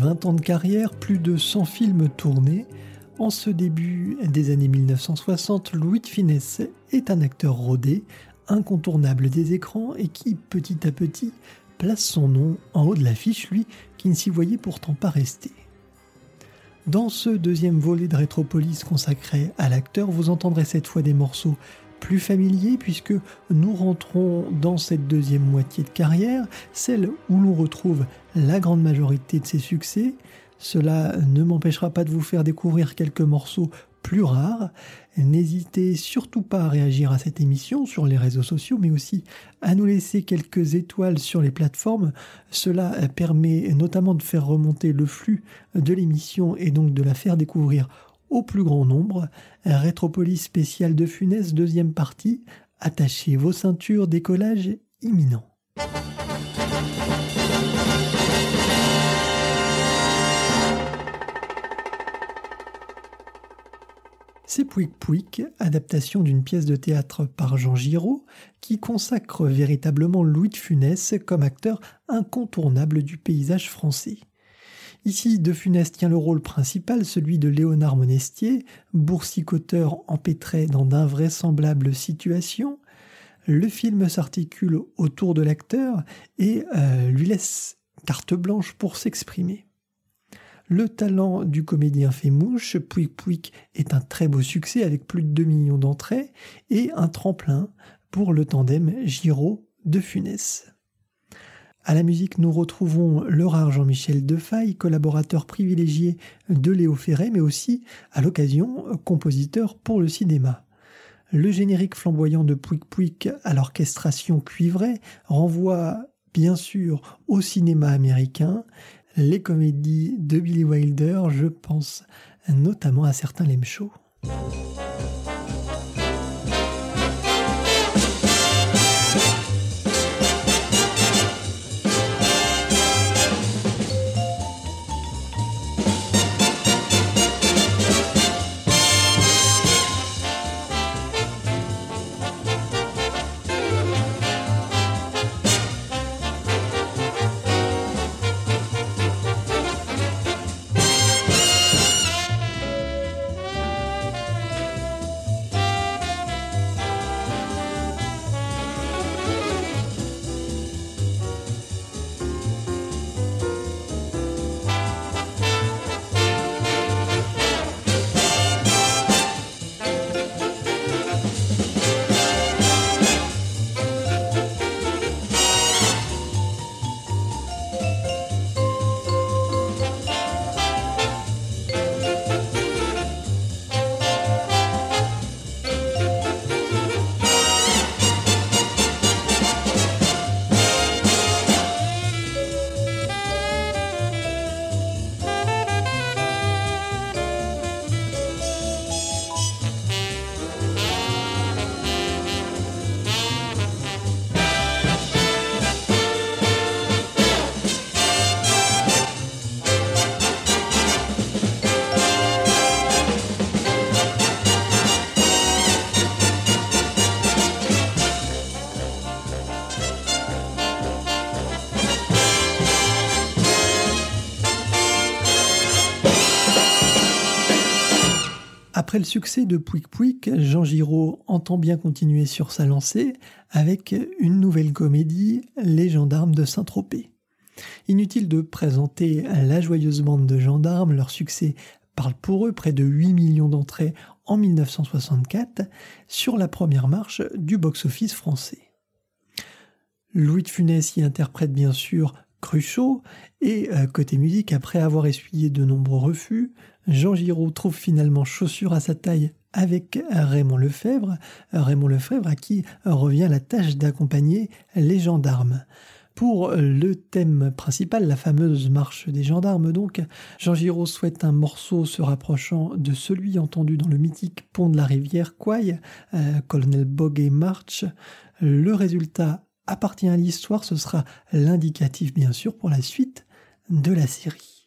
Près de 20 ans de carrière, plus de 100 films tournés, en ce début des années 1960, Louis de Finesse est un acteur rodé, incontournable des écrans et qui, petit à petit, place son nom en haut de l'affiche, lui qui ne s'y voyait pourtant pas rester. Dans ce deuxième volet de Rétropolis consacré à l'acteur, vous entendrez cette fois des morceaux plus familiers puisque nous rentrons dans cette deuxième moitié de carrière, celle où l'on retrouve la grande majorité de ses succès. Cela ne m'empêchera pas de vous faire découvrir quelques morceaux plus rares. N'hésitez surtout pas à réagir à cette émission sur les réseaux sociaux, mais aussi à nous laisser quelques étoiles sur les plateformes. Cela permet notamment de faire remonter le flux de l'émission et donc de la faire découvrir au plus grand nombre. Rétropolis spécial de Funès, deuxième partie. Attachez vos ceintures, décollage imminent. C'est Pouic Pouic, adaptation d'une pièce de théâtre par Jean Giraud, qui consacre véritablement Louis de Funès comme acteur incontournable du paysage français. Ici, De Funès tient le rôle principal, celui de Léonard Monestier, boursicoteur empêtré dans d'invraisemblables situations. Le film s'articule autour de l'acteur et euh, lui laisse carte blanche pour s'exprimer. Le talent du comédien fait mouche, Pouic Pouic est un très beau succès avec plus de 2 millions d'entrées et un tremplin pour le tandem Giraud de Funès. À la musique, nous retrouvons le rare Jean-Michel Defaille, collaborateur privilégié de Léo Ferré, mais aussi, à l'occasion, compositeur pour le cinéma. Le générique flamboyant de Pouic Pouic à l'orchestration cuivrée renvoie bien sûr au cinéma américain, les comédies de Billy Wilder, je pense notamment à certains Lem Après le succès de Pouic Pouic, Jean Giraud entend bien continuer sur sa lancée avec une nouvelle comédie, Les gendarmes de Saint-Tropez. Inutile de présenter la joyeuse bande de gendarmes, leur succès parle pour eux, près de 8 millions d'entrées en 1964, sur la première marche du box-office français. Louis de Funès y interprète bien sûr Cruchot, et euh, côté musique, après avoir essuyé de nombreux refus, Jean Giraud trouve finalement chaussure à sa taille avec Raymond Lefebvre, Raymond Lefebvre à qui revient la tâche d'accompagner les gendarmes. Pour le thème principal, la fameuse marche des gendarmes, donc, Jean Giraud souhaite un morceau se rapprochant de celui entendu dans le mythique pont de la rivière Quay, euh, Colonel Boguet March. Le résultat appartient à l'histoire, ce sera l'indicatif bien sûr pour la suite de la série.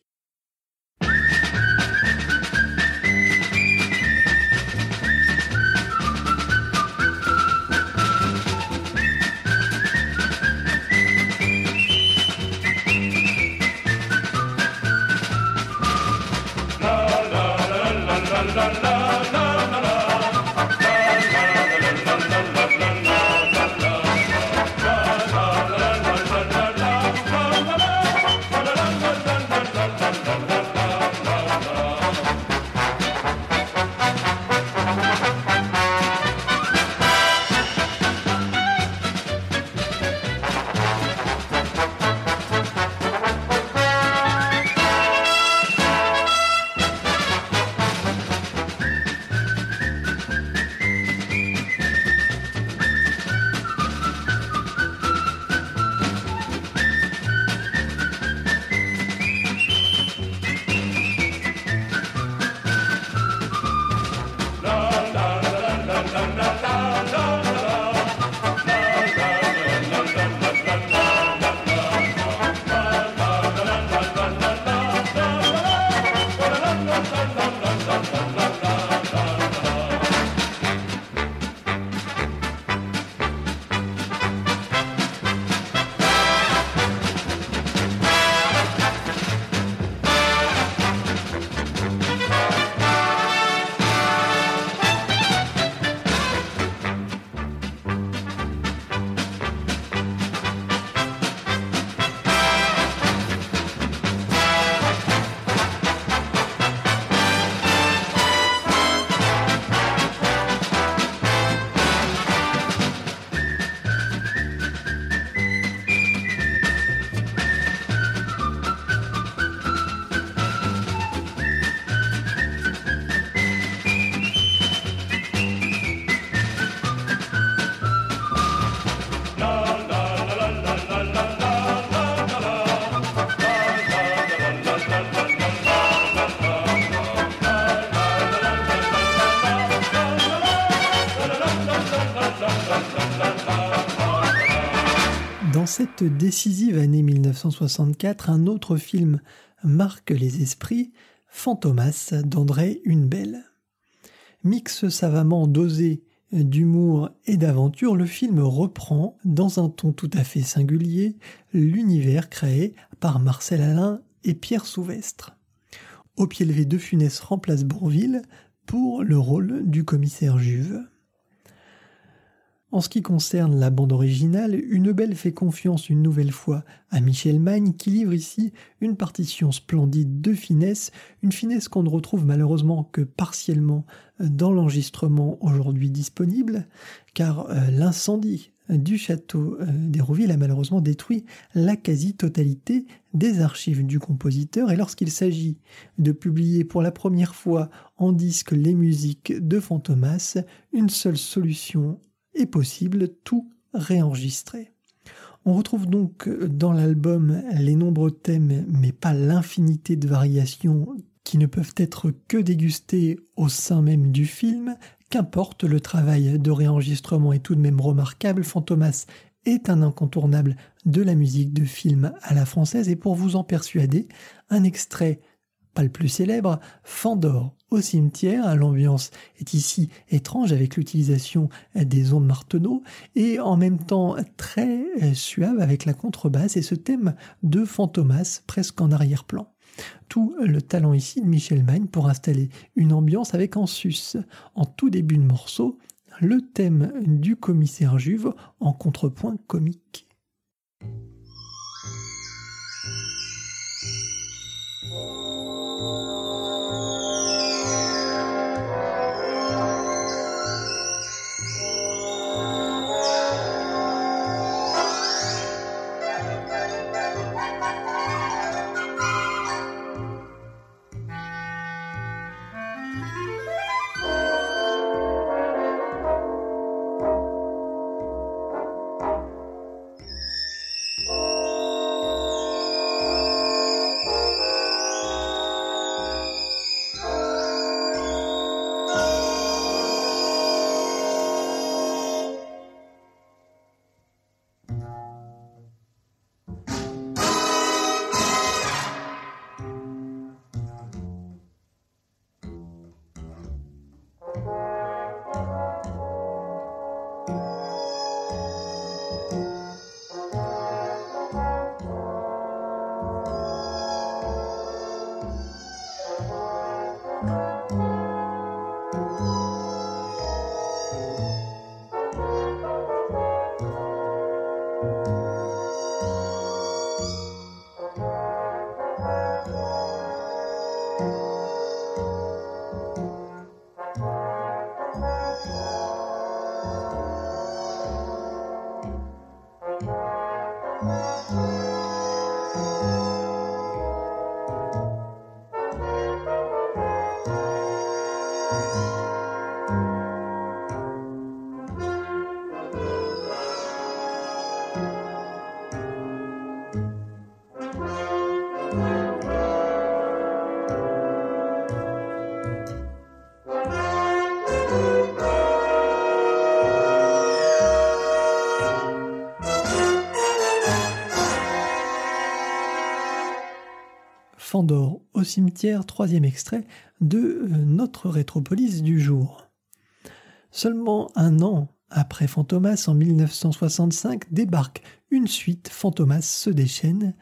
Cette décisive année 1964, un autre film marque les esprits, Fantomas d'André Hunebelle. Mix savamment dosé d'humour et d'aventure, le film reprend, dans un ton tout à fait singulier, l'univers créé par Marcel Alain et Pierre Souvestre. Au pied levé, De Funès remplace Bourville pour le rôle du commissaire Juve. En ce qui concerne la bande originale, une belle fait confiance une nouvelle fois à Michel Magne qui livre ici une partition splendide de finesse, une finesse qu'on ne retrouve malheureusement que partiellement dans l'enregistrement aujourd'hui disponible, car euh, l'incendie du château euh, d'Hérouville a malheureusement détruit la quasi-totalité des archives du compositeur. Et lorsqu'il s'agit de publier pour la première fois en disque les musiques de Fantomas, une seule solution est possible, tout réenregistrer. On retrouve donc dans l'album les nombreux thèmes, mais pas l'infinité de variations qui ne peuvent être que dégustées au sein même du film. Qu'importe, le travail de réenregistrement est tout de même remarquable. Fantomas est un incontournable de la musique de film à la française et pour vous en persuader, un extrait pas le plus célèbre, Fandor au cimetière. L'ambiance est ici étrange avec l'utilisation des ondes marteneaux et en même temps très suave avec la contrebasse et ce thème de Fantomas presque en arrière-plan. Tout le talent ici de Michel Magne pour installer une ambiance avec en sus, en tout début de morceau, le thème du commissaire Juve en contrepoint comique. Fandor au cimetière, troisième extrait de euh, notre rétropolis du jour. Seulement un an après Fantomas, en 1965, débarque une suite Fantomas se déchaîne.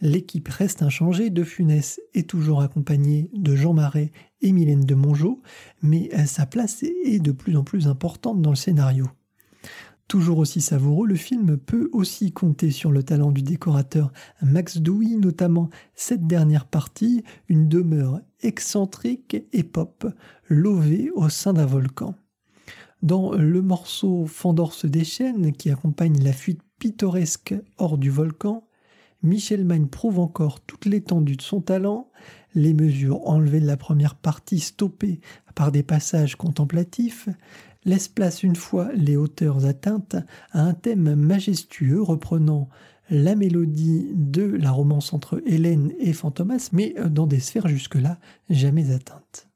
L'équipe reste inchangée, De Funès est toujours accompagné de Jean Marais et Mylène de Mongeau, mais euh, sa place est de plus en plus importante dans le scénario. Toujours aussi savoureux, le film peut aussi compter sur le talent du décorateur Max Douy, notamment cette dernière partie, une demeure excentrique et pop, lovée au sein d'un volcan. Dans le morceau Fandor se déchaîne, qui accompagne la fuite pittoresque hors du volcan, Michel Magne prouve encore toute l'étendue de son talent, les mesures enlevées de la première partie stoppées par des passages contemplatifs, laisse place une fois les hauteurs atteintes à un thème majestueux reprenant la mélodie de la romance entre Hélène et Fantomas, mais dans des sphères jusque-là jamais atteintes.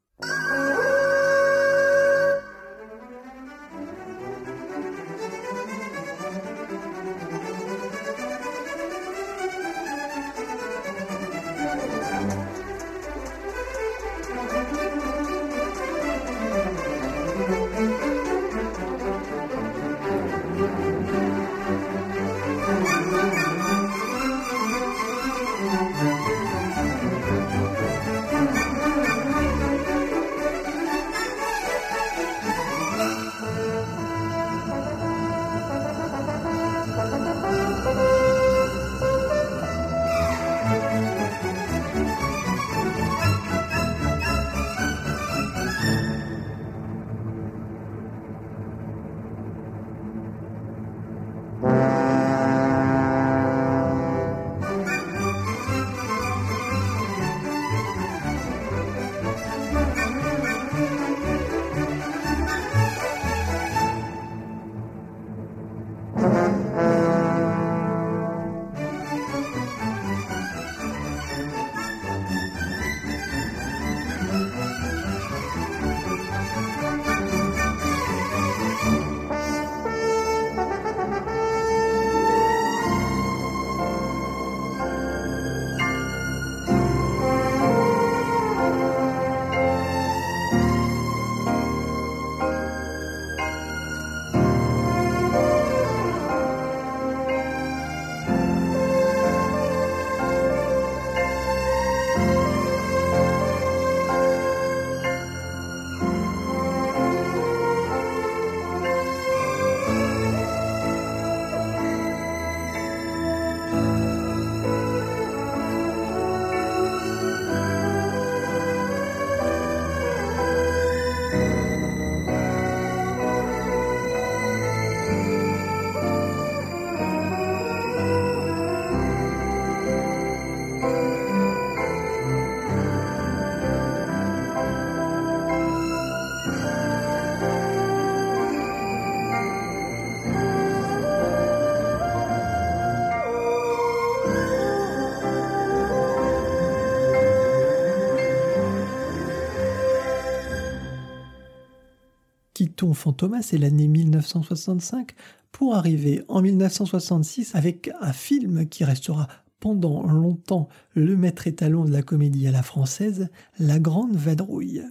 Fantomas, c'est l'année 1965, pour arriver en 1966 avec un film qui restera pendant longtemps le maître étalon de la comédie à la française, La Grande Vadrouille.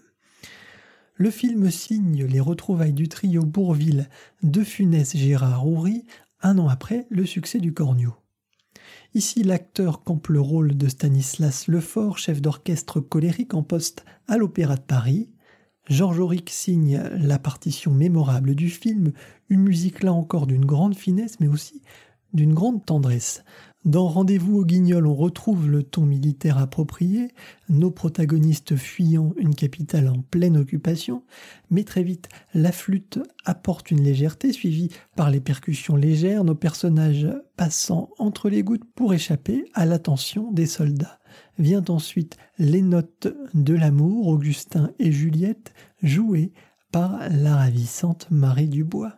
Le film signe les retrouvailles du trio Bourville de Funès Gérard Houry, un an après le succès du Cornio. Ici, l'acteur campe le rôle de Stanislas Lefort, chef d'orchestre colérique en poste à l'Opéra de Paris. Georges Auric signe la partition mémorable du film, une musique là encore d'une grande finesse mais aussi d'une grande tendresse. Dans Rendez-vous au Guignol, on retrouve le ton militaire approprié, nos protagonistes fuyant une capitale en pleine occupation, mais très vite, la flûte apporte une légèreté suivie par les percussions légères, nos personnages passant entre les gouttes pour échapper à l'attention des soldats. Vient ensuite les notes de l'amour, Augustin et Juliette, jouées par la ravissante Marie Dubois.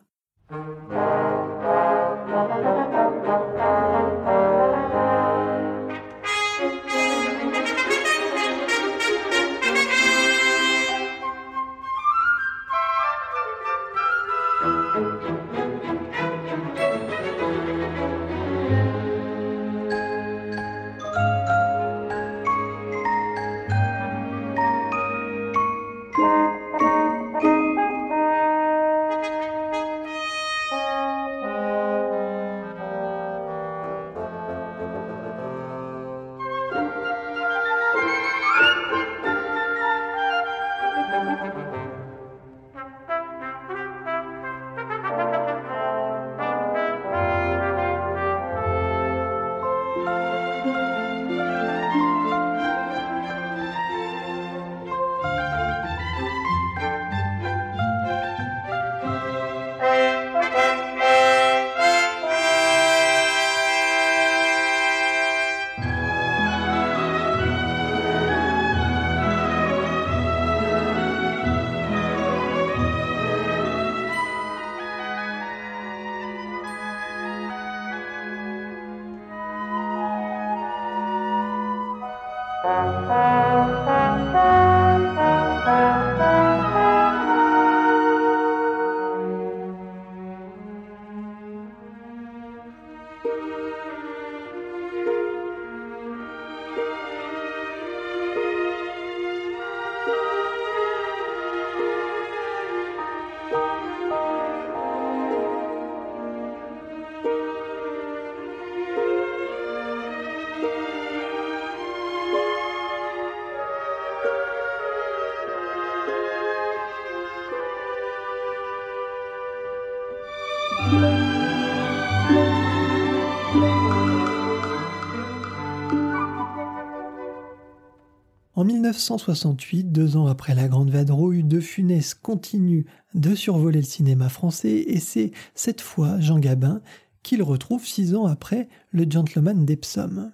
1968, deux ans après la Grande Vadrouille, De Funès continue de survoler le cinéma français et c'est cette fois Jean Gabin qu'il retrouve six ans après Le Gentleman d'Epsom.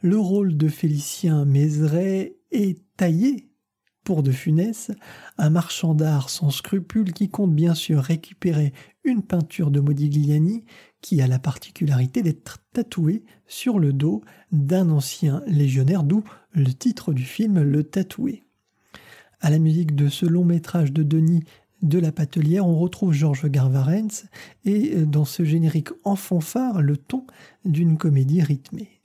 Le rôle de Félicien Mézeray est taillé pour De Funès, un marchand d'art sans scrupules qui compte bien sûr récupérer une peinture de Modigliani qui a la particularité d'être tatouée sur le dos d'un ancien légionnaire, d'où le titre du film Le Tatoué. À la musique de ce long métrage de Denis de la Patelière, on retrouve Georges Garvarens et dans ce générique en fanfare le ton d'une comédie rythmée.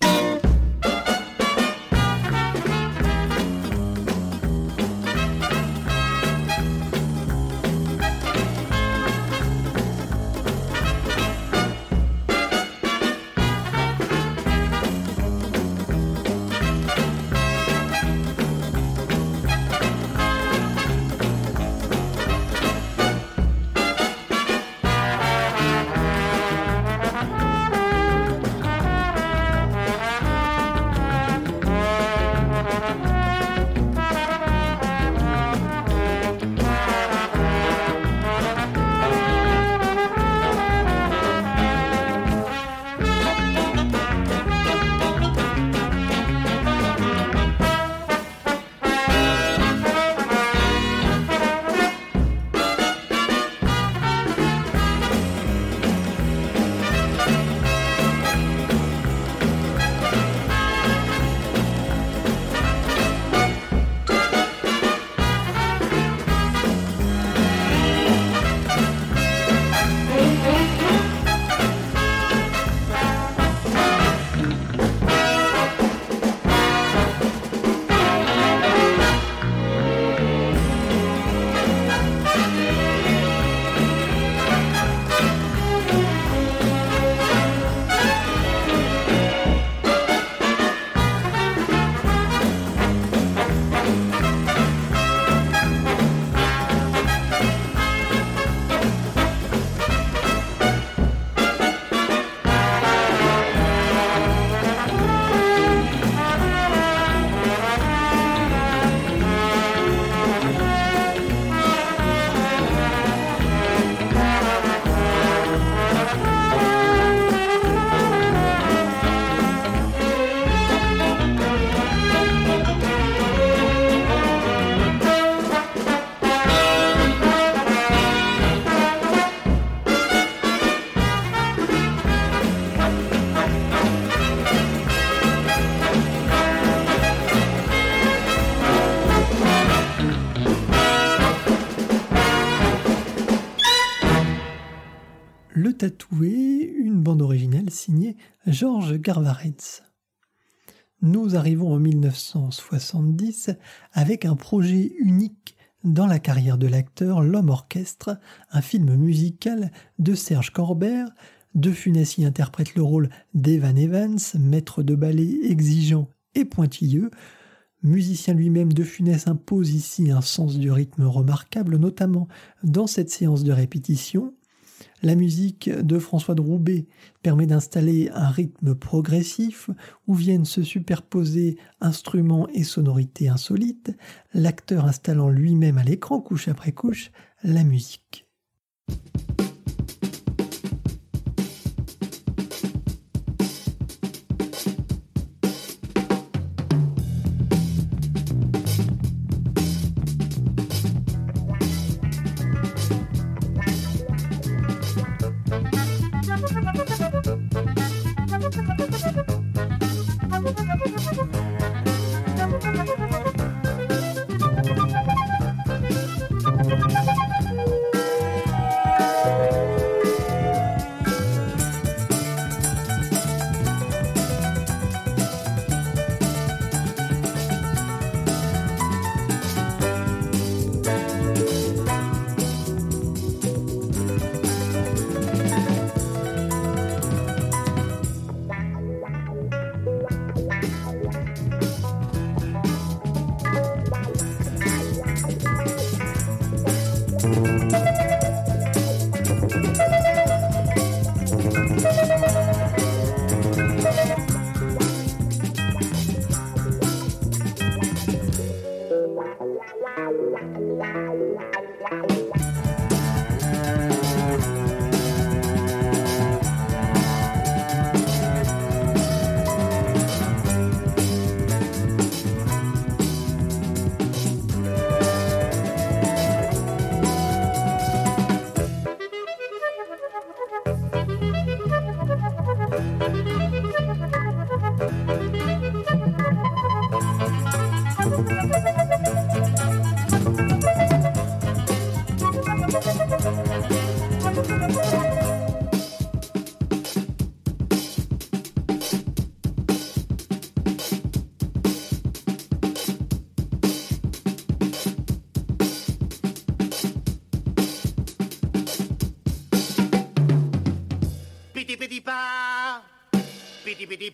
Garvarez. Nous arrivons en 1970 avec un projet unique dans la carrière de l'acteur L'Homme Orchestre, un film musical de Serge Corbert. De Funès y interprète le rôle d'Evan Evans, maître de ballet exigeant et pointilleux. Musicien lui-même, De Funès impose ici un sens du rythme remarquable, notamment dans cette séance de répétition. La musique de François de permet d'installer un rythme progressif où viennent se superposer instruments et sonorités insolites, l'acteur installant lui-même à l'écran, couche après couche, la musique.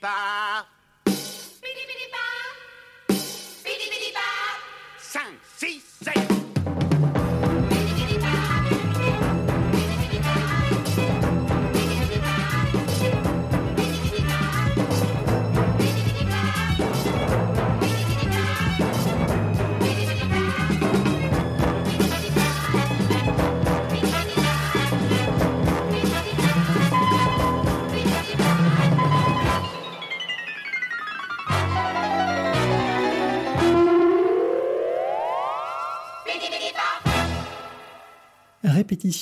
Bye.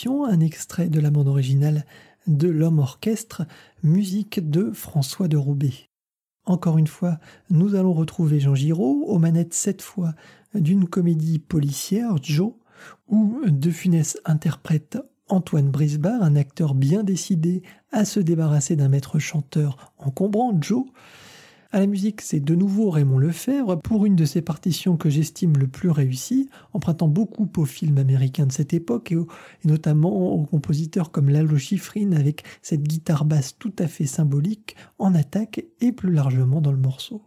Un extrait de la bande originale de L'Homme Orchestre, musique de François de Roubaix. Encore une fois, nous allons retrouver Jean Giraud aux manettes cette fois d'une comédie policière, Joe, où De Funès interprète Antoine Brisbard, un acteur bien décidé à se débarrasser d'un maître chanteur encombrant, Joe, à la musique, c'est de nouveau Raymond Lefebvre pour une de ses partitions que j'estime le plus réussie, empruntant beaucoup aux films américains de cette époque et, notamment aux compositeurs comme Lalo Schifrin avec cette guitare basse tout à fait symbolique en attaque et plus largement dans le morceau.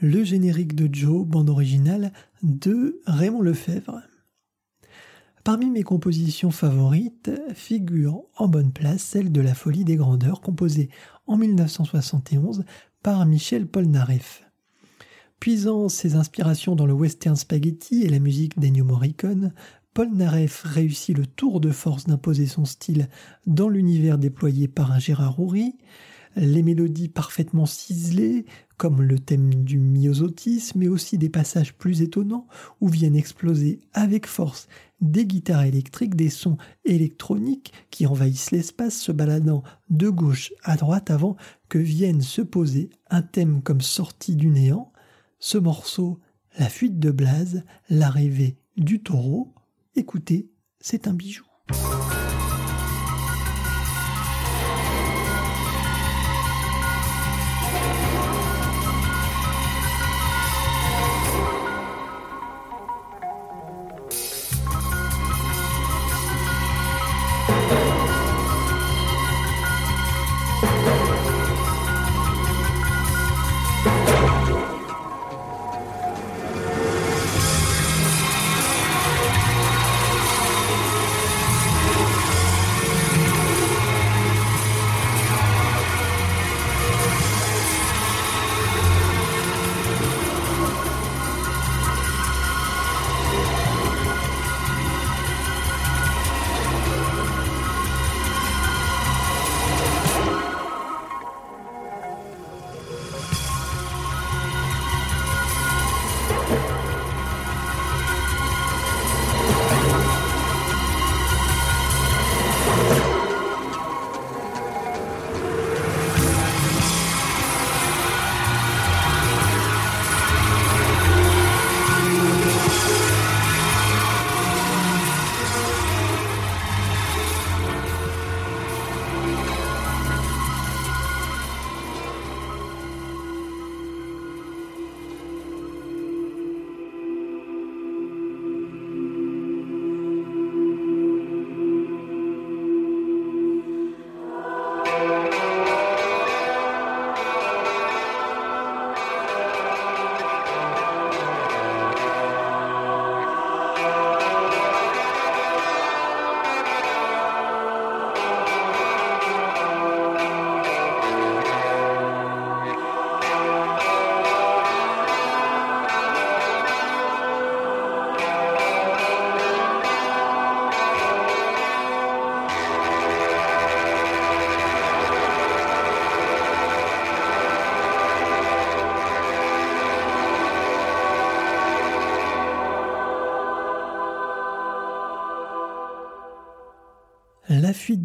Le générique de Joe, bande originale de Raymond Lefebvre. Parmi mes compositions favorites figure en bonne place celle de La Folie des Grandeurs, composée en 1971 par Michel Polnareff. Puisant ses inspirations dans le western spaghetti et la musique d'Ennio Morricone, Polnareff réussit le tour de force d'imposer son style dans l'univers déployé par un Gérard Houry, les mélodies parfaitement ciselées, comme le thème du myosotisme, mais aussi des passages plus étonnants où viennent exploser avec force des guitares électriques, des sons électroniques qui envahissent l'espace, se baladant de gauche à droite avant que vienne se poser un thème comme sorti du néant. Ce morceau, la fuite de Blaze, l'arrivée du taureau, écoutez, c'est un bijou.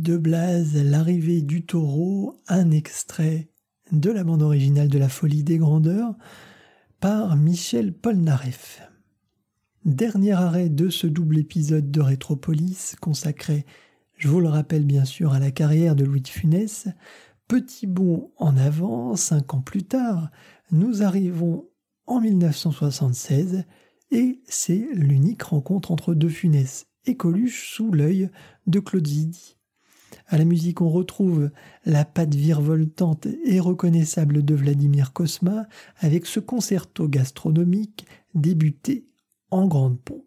De Blaze, l'arrivée du taureau, un extrait de la bande originale de La Folie des Grandeurs par Michel Polnareff. Dernier arrêt de ce double épisode de Rétropolis consacré, je vous le rappelle bien sûr, à la carrière de Louis de Funès. Petit bond en avant, cinq ans plus tard, nous arrivons en 1976 et c'est l'unique rencontre entre De Funès et Coluche sous l'œil de Claude Zidi. À la musique, on retrouve la patte virevoltante et reconnaissable de Vladimir Kosma avec ce concerto gastronomique débuté en grande pompe.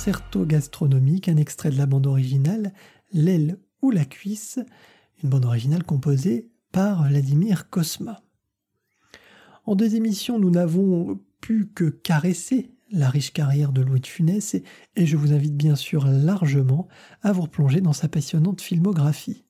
Concerto gastronomique, un extrait de la bande originale, L'aile ou la cuisse, une bande originale composée par Vladimir Kosma. En deux émissions, nous n'avons pu que caresser la riche carrière de Louis de Funès et, je vous invite bien sûr largement à vous replonger dans sa passionnante filmographie.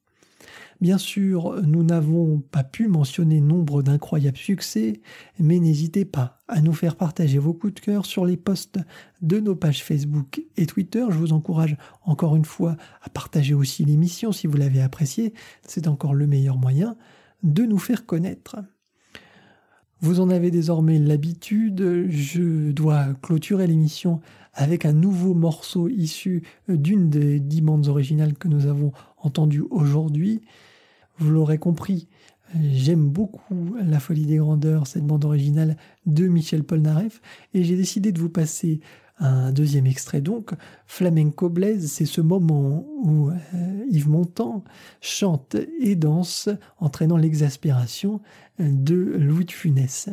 Bien sûr, nous n'avons pas pu mentionner nombre d'incroyables succès, mais n'hésitez pas à nous faire partager vos coups de cœur sur les posts de nos pages Facebook et Twitter. Je vous encourage encore une fois à partager aussi l'émission si vous l'avez appréciée. C'est encore le meilleur moyen de nous faire connaître. Vous en avez désormais l'habitude, je dois clôturer l'émission avec un nouveau morceau issu d'une des dix bandes originales que nous avons entendues aujourd'hui. Vous l'aurez compris, j'aime beaucoup La Folie des Grandeurs, cette bande originale de Michel Polnareff, et j'ai décidé de vous passer un deuxième extrait donc, Flamenco Blaise, c'est ce moment où euh, Yves Montand chante et danse, entraînant l'exaspération de Louis de Funès.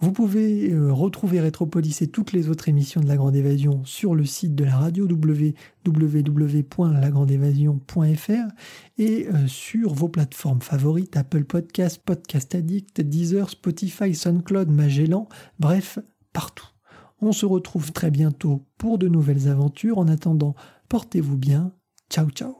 Vous pouvez euh, retrouver Rétropolis et toutes les autres émissions de La Grande Évasion sur le site de la radio www.lagrandeévasion.fr et euh, sur vos plateformes favorites Apple Podcast, Podcast Addict, Deezer, Spotify, SoundCloud, Magellan, bref, partout. On se retrouve très bientôt pour de nouvelles aventures. En attendant, portez-vous bien. Ciao ciao.